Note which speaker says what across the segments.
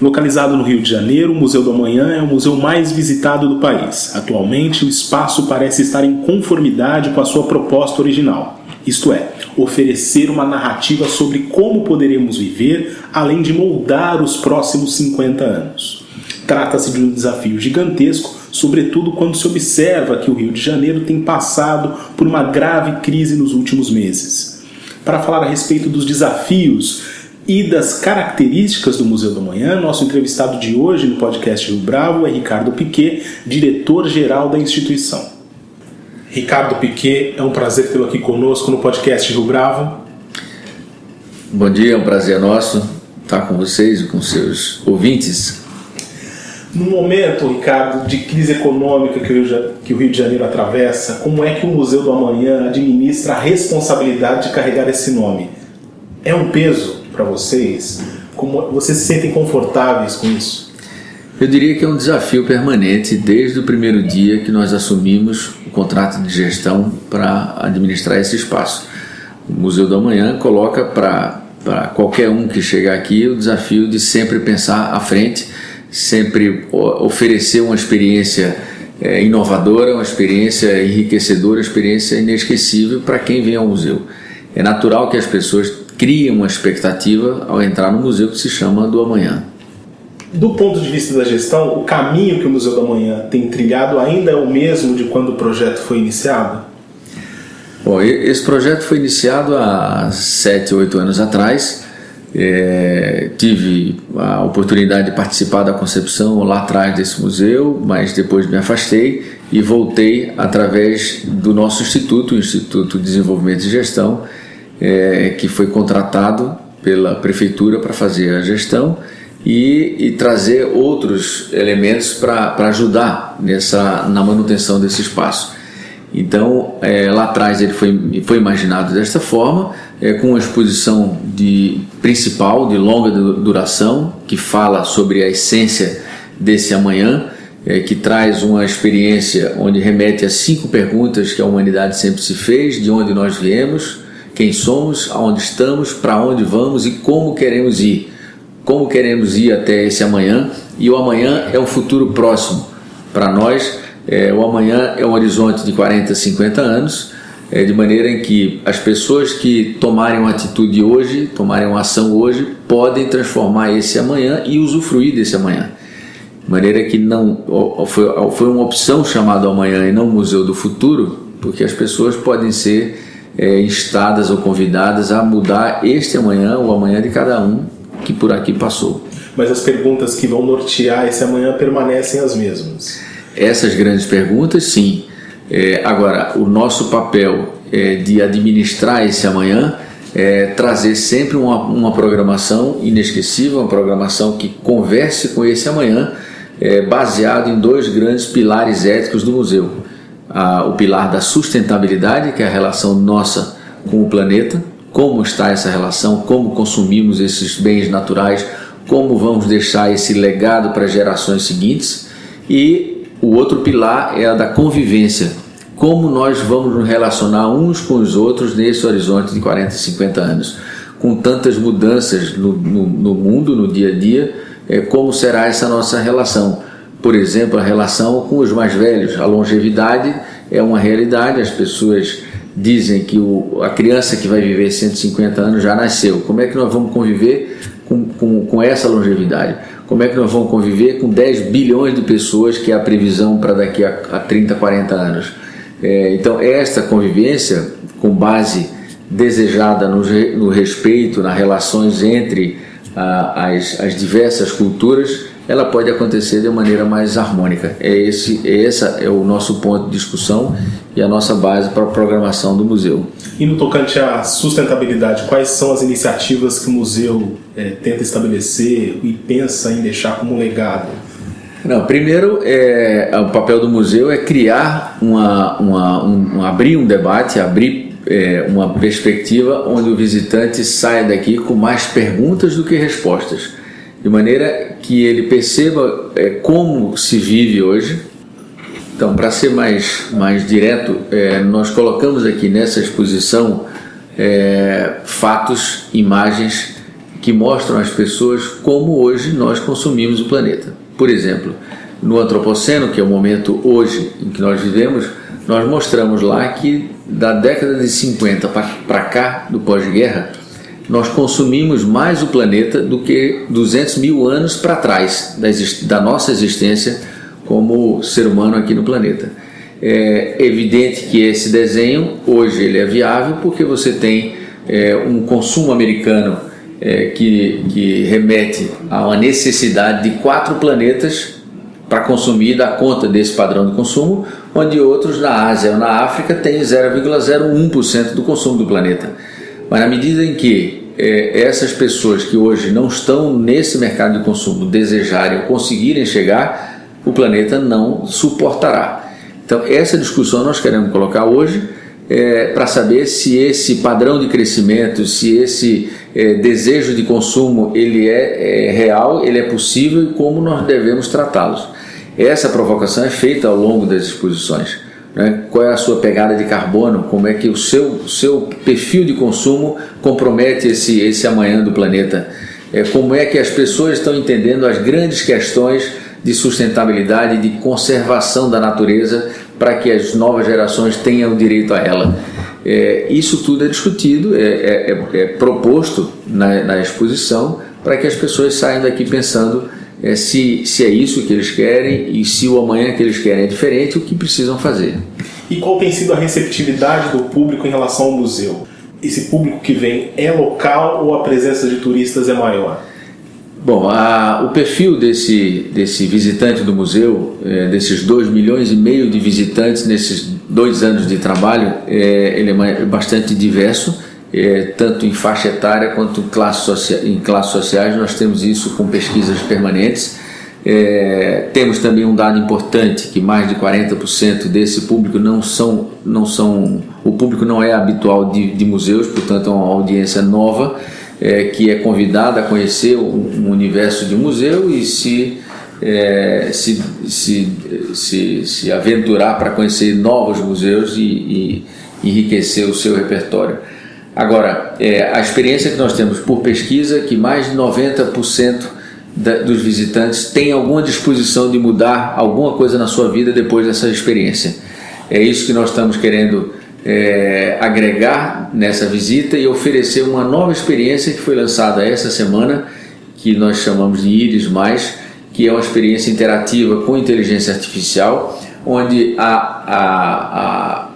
Speaker 1: Localizado no Rio de Janeiro, o Museu do Amanhã é o museu mais visitado do país. Atualmente, o espaço parece estar em conformidade com a sua proposta original, isto é, oferecer uma narrativa sobre como poderemos viver, além de moldar os próximos 50 anos. Trata-se de um desafio gigantesco, sobretudo quando se observa que o Rio de Janeiro tem passado por uma grave crise nos últimos meses. Para falar a respeito dos desafios e das características do Museu do Amanhã, nosso entrevistado de hoje no podcast Rio Bravo é Ricardo Piquet, diretor-geral da instituição. Ricardo Piquet, é um prazer tê-lo aqui conosco no podcast Rio Bravo.
Speaker 2: Bom dia, é um prazer nosso estar com vocês e com seus ouvintes.
Speaker 1: No momento, Ricardo, de crise econômica que o Rio de Janeiro atravessa, como é que o Museu do Amanhã administra a responsabilidade de carregar esse nome? É um peso para vocês? Como vocês se sentem confortáveis com isso?
Speaker 2: Eu diria que é um desafio permanente desde o primeiro dia que nós assumimos o contrato de gestão para administrar esse espaço. O Museu do Amanhã coloca para qualquer um que chegar aqui o desafio de sempre pensar à frente, sempre oferecer uma experiência é, inovadora, uma experiência enriquecedora, uma experiência inesquecível para quem vem ao museu. É natural que as pessoas cria uma expectativa ao entrar no museu que se chama do amanhã.
Speaker 1: Do ponto de vista da gestão, o caminho que o Museu do Amanhã tem trilhado ainda é o mesmo de quando o projeto foi iniciado?
Speaker 2: Bom, esse projeto foi iniciado há sete, oito anos atrás. É, tive a oportunidade de participar da concepção lá atrás desse museu, mas depois me afastei e voltei através do nosso instituto, o Instituto de Desenvolvimento e Gestão, é, que foi contratado pela prefeitura para fazer a gestão e, e trazer outros elementos para ajudar nessa, na manutenção desse espaço. Então, é, lá atrás ele foi, foi imaginado desta forma, é, com uma exposição de, principal de longa duração, que fala sobre a essência desse amanhã, é, que traz uma experiência onde remete a cinco perguntas que a humanidade sempre se fez, de onde nós viemos, quem somos, aonde estamos, para onde vamos e como queremos ir. Como queremos ir até esse amanhã e o amanhã é um futuro próximo. Para nós, é, o amanhã é um horizonte de 40, 50 anos, é, de maneira em que as pessoas que tomarem uma atitude hoje, tomarem uma ação hoje, podem transformar esse amanhã e usufruir desse amanhã. De maneira que não foi, foi uma opção chamada amanhã e não Museu do Futuro, porque as pessoas podem ser é, instadas ou convidadas a mudar este amanhã, o amanhã de cada um que por aqui passou.
Speaker 1: Mas as perguntas que vão nortear esse amanhã permanecem as mesmas.
Speaker 2: Essas grandes perguntas, sim. É, agora, o nosso papel é, de administrar esse amanhã é trazer sempre uma, uma programação inesquecível, uma programação que converse com esse amanhã, é, baseado em dois grandes pilares éticos do museu a, o pilar da sustentabilidade, que é a relação nossa com o planeta, como está essa relação, como consumimos esses bens naturais, como vamos deixar esse legado para gerações seguintes, e o outro pilar é a da convivência, como nós vamos nos relacionar uns com os outros nesse horizonte de 40, 50 anos. Com tantas mudanças no, no, no mundo, no dia a dia, é, como será essa nossa relação? Por exemplo, a relação com os mais velhos. A longevidade é uma realidade, as pessoas dizem que o, a criança que vai viver 150 anos já nasceu. Como é que nós vamos conviver com, com, com essa longevidade? Como é que nós vamos conviver com 10 bilhões de pessoas, que é a previsão para daqui a, a 30, 40 anos? É, então, esta convivência, com base desejada no, no respeito, nas relações entre a, as, as diversas culturas, ela pode acontecer de maneira mais harmônica. É esse, é essa é o nosso ponto de discussão e a nossa base para a programação do museu.
Speaker 1: E no tocante à sustentabilidade, quais são as iniciativas que o museu é, tenta estabelecer e pensa em deixar como legado?
Speaker 2: Não, primeiro, é, o papel do museu é criar uma, uma um, um abrir um debate, abrir é, uma perspectiva onde o visitante saia daqui com mais perguntas do que respostas, de maneira que ele perceba é, como se vive hoje. Então, para ser mais, mais direto, é, nós colocamos aqui nessa exposição é, fatos, imagens que mostram às pessoas como hoje nós consumimos o planeta. Por exemplo, no Antropoceno, que é o momento hoje em que nós vivemos, nós mostramos lá que da década de 50 para cá, do pós-guerra, nós consumimos mais o planeta do que 200 mil anos para trás da, da, nossa existência como ser humano aqui no planeta. É evidente que esse desenho hoje ele é viável porque você tem é, um consumo americano é, que, que remete a uma necessidade de quatro planetas para consumir da conta desse padrão de consumo, onde outros na Ásia ou na África têm 0,01% do consumo do planeta. Mas na medida em que é, essas pessoas que hoje não estão nesse mercado de consumo desejarem ou conseguirem chegar, o planeta não suportará. Então, essa discussão nós queremos colocar hoje é, para saber se esse padrão de crescimento, se esse é, desejo de consumo ele é, é, real, ele é possível e como nós devemos tratá-los. Essa provocação é feita ao longo das exposições. Né? Qual é a sua pegada de carbono? Como é que o seu, seu perfil de consumo compromete esse, esse amanhã do planeta? É, como é que as pessoas estão entendendo as grandes questões de sustentabilidade, de conservação da natureza, para que as novas gerações tenham direito a ela? É, isso tudo é discutido, é, é, é, é proposto na, na exposição, para que as pessoas saiam daqui pensando é, se, se é isso que eles querem e se o amanhã que eles querem é diferente, o que precisam fazer.
Speaker 1: E qual tem sido a receptividade do público em relação ao museu? Esse público que vem é local ou a presença de turistas é maior?
Speaker 2: Bom, a, o perfil desse, desse visitante do museu, é, desses 2 milhões e meio de visitantes nesses dois anos de trabalho, é, ele é bastante diverso é, tanto em faixa etária quanto em, classe em classes sociais, nós temos isso com pesquisas permanentes. É, temos também um dado importante que mais de 40% desse público não são, não são o público não é habitual de, de museus, portanto é uma audiência nova é, que é convidada a conhecer um, um universo de museu e se, é, se, se, se, se aventurar para conhecer novos museus e, e enriquecer o seu repertório. Agora, é, a experiência que nós temos por pesquisa que mais de 90% dos visitantes têm alguma disposição de mudar alguma coisa na sua vida depois dessa experiência. É isso que nós estamos querendo é, agregar nessa visita e oferecer uma nova experiência que foi lançada essa semana, que nós chamamos de Iris Mais, que é uma experiência interativa com inteligência artificial, onde a, a, a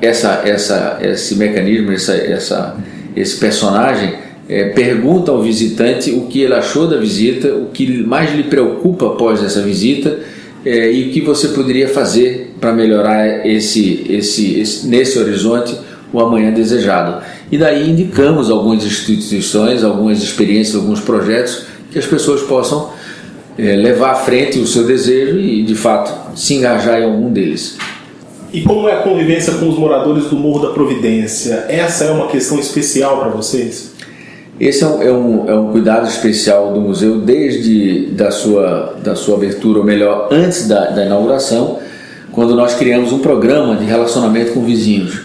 Speaker 2: essa, essa, esse mecanismo, essa, essa, esse personagem é, pergunta ao visitante o que ele achou da visita, o que mais lhe preocupa após essa visita é, e o que você poderia fazer para melhorar esse, esse, esse, nesse horizonte o amanhã desejado. E daí indicamos algumas instituições, algumas experiências, alguns projetos que as pessoas possam é, levar à frente o seu desejo e, de fato, se engajar em algum deles.
Speaker 1: E como é a convivência com os moradores do Morro da Providência? Essa é uma questão especial para vocês?
Speaker 2: Esse é um, é um, é um, cuidado especial do museu desde da sua, da sua abertura, ou melhor, antes da, da inauguração, quando nós criamos um programa de relacionamento com vizinhos.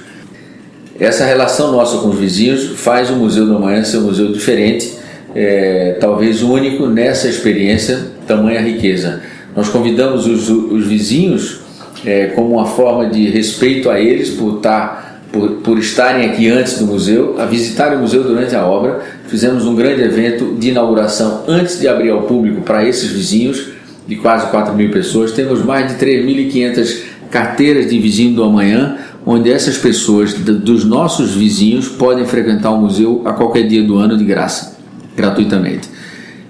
Speaker 2: Essa relação nossa com os vizinhos faz o Museu do Amanhã ser um museu diferente, é, talvez único nessa experiência, tamanha riqueza. Nós convidamos os, os vizinhos é, como uma forma de respeito a eles por, estar, por, por estarem aqui antes do museu, a visitar o museu durante a obra. Fizemos um grande evento de inauguração antes de abrir ao público para esses vizinhos, de quase 4 mil pessoas. Temos mais de 3.500 carteiras de vizinho do amanhã, onde essas pessoas dos nossos vizinhos podem frequentar o museu a qualquer dia do ano de graça, gratuitamente.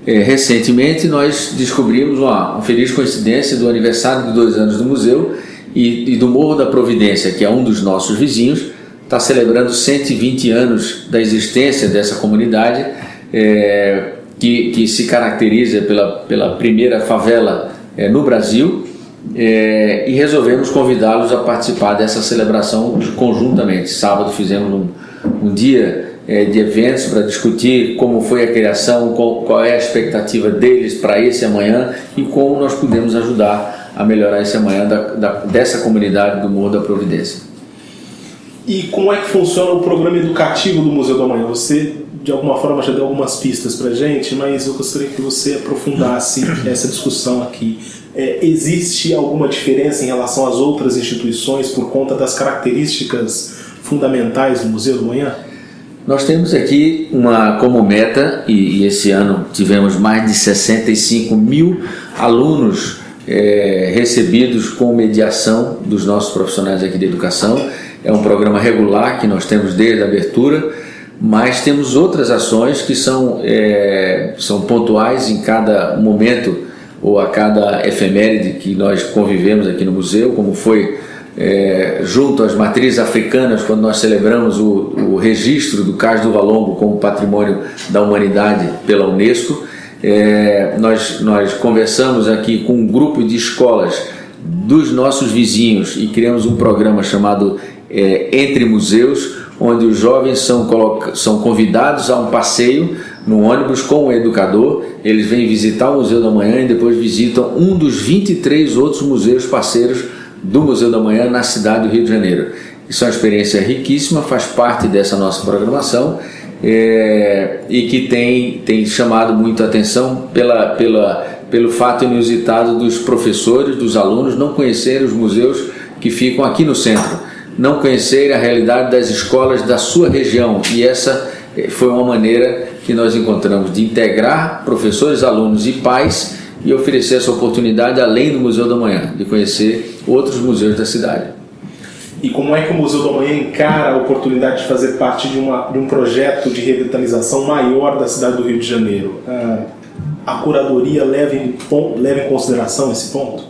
Speaker 2: É, recentemente nós descobrimos uma, uma, feliz coincidência do aniversário de dois anos do museu e, e do Morro da Providência, que é um dos nossos vizinhos, está celebrando 120 anos da existência dessa comunidade, é, que, que se caracteriza pela, pela primeira favela é, no Brasil é, e resolvemos convidá-los a participar dessa celebração conjuntamente. Sábado fizemos um, um dia é, de eventos para discutir como foi a criação, qual, qual é a expectativa deles para esse amanhã e como nós podemos ajudar a melhorar esse amanhã da, da, dessa comunidade do Morro da Providência.
Speaker 1: E como é que funciona o programa educativo do Museu do Amanhã? Você, de alguma forma, já deu algumas pistas para gente, mas eu gostaria que você aprofundasse essa discussão aqui. É, existe alguma diferença em relação às outras instituições por conta das características fundamentais do Museu do Amanhã?
Speaker 2: Nós temos aqui uma como meta, e, e esse ano tivemos mais de 65 mil alunos é, recebidos com mediação dos nossos profissionais aqui de educação. É um programa regular que nós temos desde a abertura, mas temos outras ações que são, é, são pontuais em cada momento ou a cada efeméride que nós convivemos aqui no museu, como foi é, junto às matrizes africanas, quando nós celebramos o, o registro do Cais do Valongo como patrimônio da humanidade pela Unesco. É, nós, nós conversamos aqui com um grupo de escolas dos nossos vizinhos e criamos um programa chamado é, Entre Museus, onde os jovens são, são convidados a um passeio no ônibus com o educador. Eles vêm visitar o Museu da Manhã e depois visitam um dos 23 outros museus parceiros do Museu da Manhã na cidade do Rio de Janeiro. Isso é uma experiência riquíssima, faz parte dessa nossa programação é, e que tem, tem chamado muito a atenção pela, pela, pelo fato inusitado dos professores, dos alunos não conhecerem os museus que ficam aqui no centro, não conhecerem a realidade das escolas da sua região e essa é, foi uma maneira que nós encontramos de integrar professores, alunos e pais e oferecer essa oportunidade além do Museu da Manhã, de conhecer outros museus da cidade.
Speaker 1: E como é que o Museu da Manhã encara a oportunidade de fazer parte de, uma, de um projeto de revitalização maior da cidade do Rio de Janeiro? Ah, a curadoria leva em, leva em consideração esse ponto?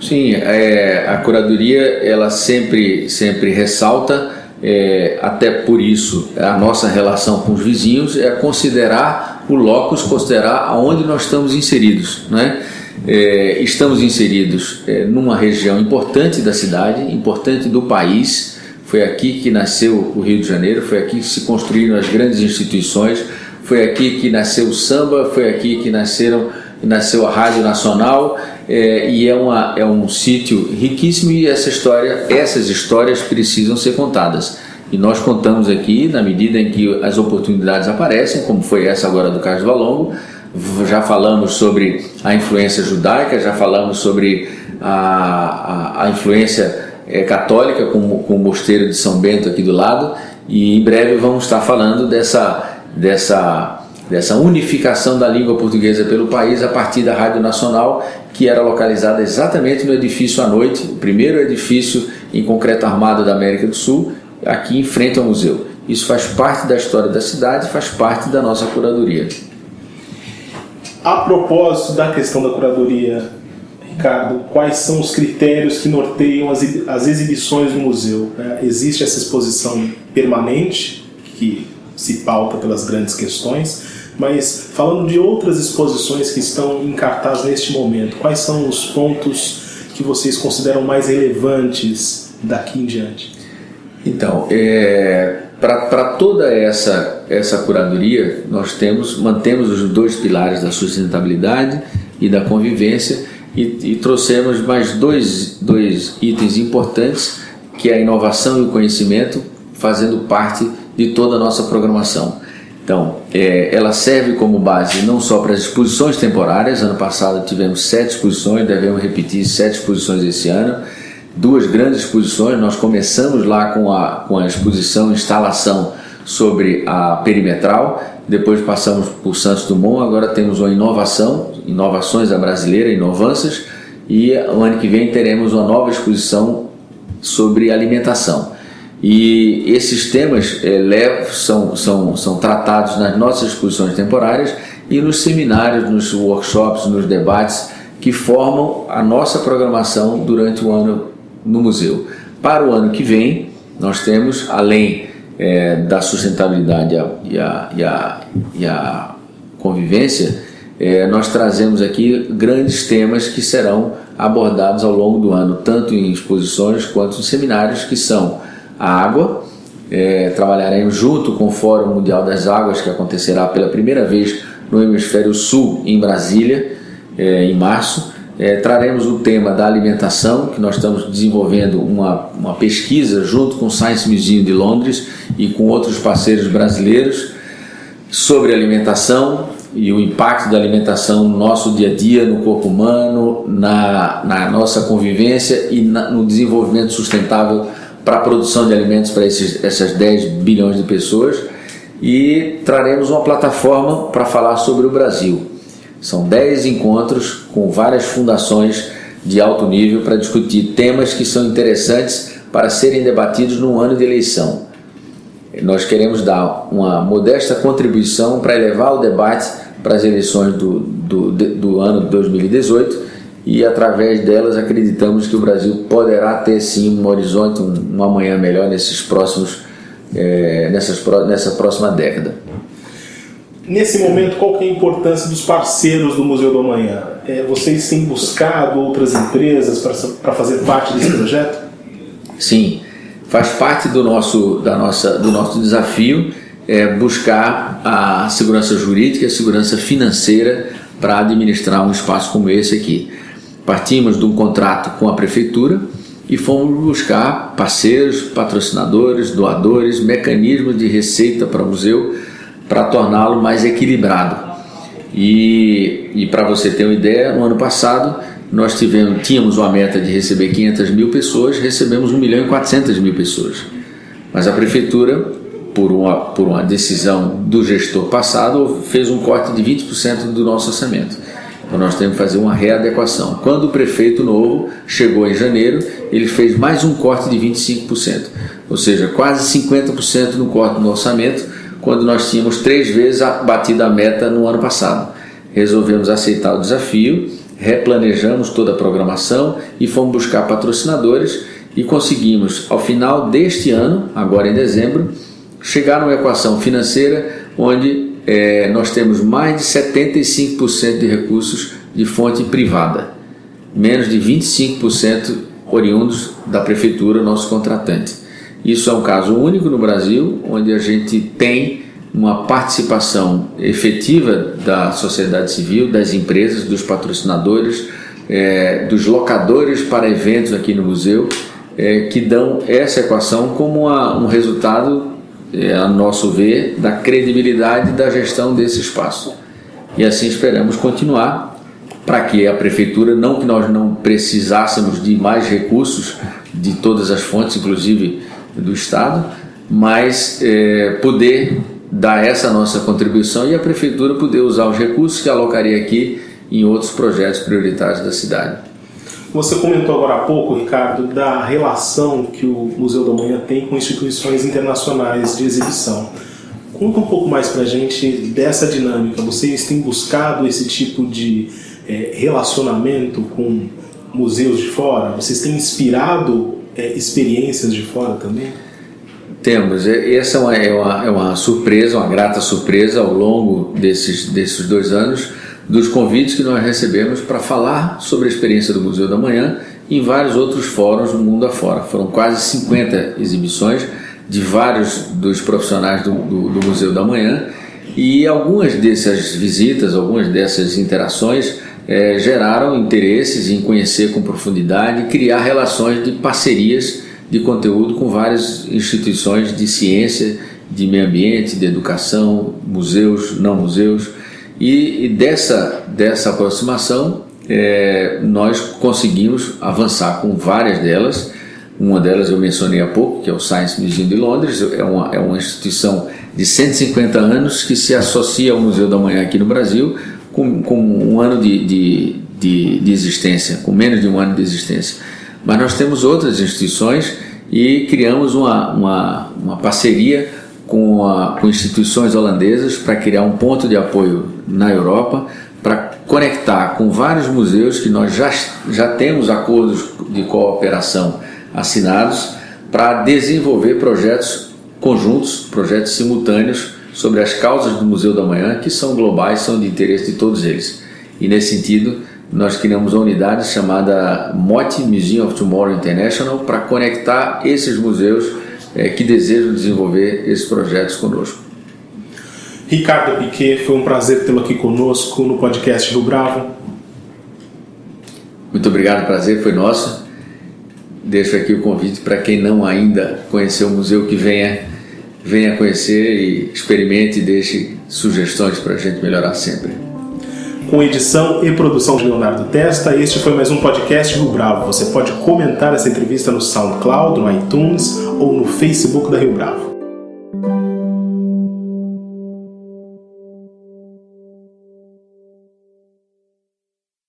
Speaker 2: Sim, é, a curadoria ela sempre, sempre ressalta, é, até por isso a nossa relação com os vizinhos é considerar o locus, considerar aonde nós estamos inseridos. Né? É, estamos inseridos é, numa região importante da cidade, importante do país. Foi aqui que nasceu o Rio de Janeiro, foi aqui que se construíram as grandes instituições, foi aqui que nasceu o samba, foi aqui que nasceram, nasceu a Rádio Nacional é, e é, uma, é um sítio riquíssimo e essa história, essas histórias precisam ser contadas. E nós contamos aqui, na medida em que as oportunidades aparecem, como foi essa agora do Carlos Valongo, já falamos sobre a influência judaica, já falamos sobre a, a, a influência é, católica com, com o mosteiro de São Bento aqui do lado, e em breve vamos estar falando dessa, dessa, dessa unificação da língua portuguesa pelo país a partir da Rádio Nacional, que era localizada exatamente no edifício à noite, o primeiro edifício em concreto armado da América do Sul, aqui em frente ao museu. Isso faz parte da história da cidade, faz parte da nossa curadoria.
Speaker 1: A propósito da questão da curadoria, Ricardo, quais são os critérios que norteiam as, as exibições do museu? É, existe essa exposição permanente, que se pauta pelas grandes questões, mas falando de outras exposições que estão em cartaz neste momento, quais são os pontos que vocês consideram mais relevantes daqui em diante?
Speaker 2: Então, é, para toda essa, essa curadoria, nós temos, mantemos os dois pilares da sustentabilidade e da convivência e, e trouxemos mais dois, dois itens importantes, que é a inovação e o conhecimento, fazendo parte de toda a nossa programação. Então, é, ela serve como base não só para as exposições temporárias, ano passado tivemos sete exposições, devemos repetir sete exposições esse ano, duas grandes exposições. Nós começamos lá com a, com a exposição instalação sobre a perimetral, depois passamos por Santos Dumont, agora temos uma inovação, inovações da brasileira, inovanças, e o ano que vem teremos uma nova exposição sobre alimentação. E esses temas é, são, são, são tratados nas nossas exposições temporárias e nos seminários, nos workshops, nos debates que formam a nossa programação durante o ano no museu. Para o ano que vem, nós temos, além é, da sustentabilidade e a, e a, e a, convivência, é, nós trazemos aqui grandes temas que serão abordados ao longo do ano, tanto em exposições quanto em seminários, que são a água. É, trabalharemos junto com o Fórum Mundial das Águas, que acontecerá pela primeira vez no Hemisfério Sul, em Brasília, é, em março. É, traremos o tema da alimentação, que nós estamos desenvolvendo uma, uma pesquisa junto com o Science Museum de Londres e com outros parceiros brasileiros sobre alimentação e o impacto da alimentação no nosso dia a dia, no corpo humano, na, na nossa convivência e na, no desenvolvimento sustentável para a produção de alimentos para esses, essas 10 bilhões de pessoas. E traremos uma plataforma para falar sobre o Brasil. São 10 encontros com várias fundações de alto nível para discutir temas que são interessantes para serem debatidos no ano de eleição. Nós queremos dar uma modesta contribuição para elevar o debate para as eleições do, do, do ano de 2018 e através delas acreditamos que o Brasil poderá ter sim um horizonte, um, um amanhã melhor nesses próximos, é, nessas, nessa próxima década.
Speaker 1: Nesse momento, qual é a importância dos parceiros do Museu do Amanhã? É, vocês têm buscado outras empresas para fazer parte desse projeto?
Speaker 2: Sim, faz parte do nosso, da nossa, do nosso desafio é, buscar a segurança jurídica, a segurança financeira para administrar um espaço como esse aqui. Partimos de um contrato com a prefeitura e fomos buscar parceiros, patrocinadores, doadores, mecanismos de receita para o museu para torná-lo mais equilibrado. E, e para você ter uma ideia, no ano passado nós tivemos, tínhamos uma meta de receber 500 mil pessoas, recebemos 1 milhão e 400 mil pessoas. Mas a prefeitura por uma, por uma decisão do gestor passado, fez um corte de 20% do nosso orçamento. Então nós temos que fazer uma readequação. Quando o prefeito novo chegou em janeiro, ele fez mais um corte de 25%, ou seja, quase 50% no corte no orçamento, quando nós tínhamos três vezes batido a meta no ano passado. Resolvemos aceitar o desafio, replanejamos toda a programação e fomos buscar patrocinadores e conseguimos, ao final deste ano, agora em dezembro, chegar numa equação financeira onde é, nós temos mais de 75% de recursos de fonte privada, menos de 25% oriundos da prefeitura, nosso contratante. Isso é um caso único no Brasil, onde a gente tem uma participação efetiva da sociedade civil, das empresas, dos patrocinadores, é, dos locadores para eventos aqui no museu, é, que dão essa equação como uma, um resultado é, a nosso ver, da credibilidade da gestão desse espaço. E assim esperamos continuar para que a prefeitura, não que nós não precisássemos de mais recursos de todas as fontes, inclusive do Estado, mas é, poder dar essa nossa contribuição e a prefeitura poder usar os recursos que alocaria aqui em outros projetos prioritários da cidade.
Speaker 1: Você comentou agora há pouco, Ricardo, da relação que o Museu da Manhã tem com instituições internacionais de exibição. Conta um pouco mais para a gente dessa dinâmica. Vocês têm buscado esse tipo de é, relacionamento com museus de fora? Vocês têm inspirado é, experiências de fora também?
Speaker 2: Temos. Essa é uma, é uma, é uma surpresa, uma grata surpresa ao longo desses, desses dois anos dos convites que nós recebemos para falar sobre a experiência do Museu da Manhã em vários outros fóruns do mundo afora. Foram quase 50 exibições de vários dos profissionais do, do, do Museu da Manhã e algumas dessas visitas, algumas dessas interações é, geraram interesses em conhecer com profundidade criar relações de parcerias de conteúdo com várias instituições de ciência, de meio ambiente, de educação, museus, não museus e, e dessa, dessa aproximação, é, nós conseguimos avançar com várias delas. Uma delas eu mencionei há pouco, que é o Science Museum de Londres, é uma, é uma instituição de 150 anos que se associa ao Museu da Manhã aqui no Brasil, com, com um ano de, de, de, de existência, com menos de um ano de existência. Mas nós temos outras instituições e criamos uma, uma, uma parceria com, a, com instituições holandesas para criar um ponto de apoio na Europa, para conectar com vários museus que nós já, já temos acordos de cooperação assinados para desenvolver projetos conjuntos, projetos simultâneos sobre as causas do Museu da Manhã, que são globais, são de interesse de todos eles. E nesse sentido, nós criamos uma unidade chamada MOT Museum of Tomorrow International para conectar esses museus é, que desejam desenvolver esses projetos conosco.
Speaker 1: Ricardo Piquet, foi um prazer tê-lo aqui conosco no podcast Rio Bravo.
Speaker 2: Muito obrigado, prazer foi nosso. Deixo aqui o convite para quem não ainda conheceu o museu que venha, venha conhecer e experimente e deixe sugestões para a gente melhorar sempre.
Speaker 1: Com edição e produção de Leonardo Testa, este foi mais um podcast Rio Bravo. Você pode comentar essa entrevista no SoundCloud, no iTunes ou no Facebook da Rio Bravo.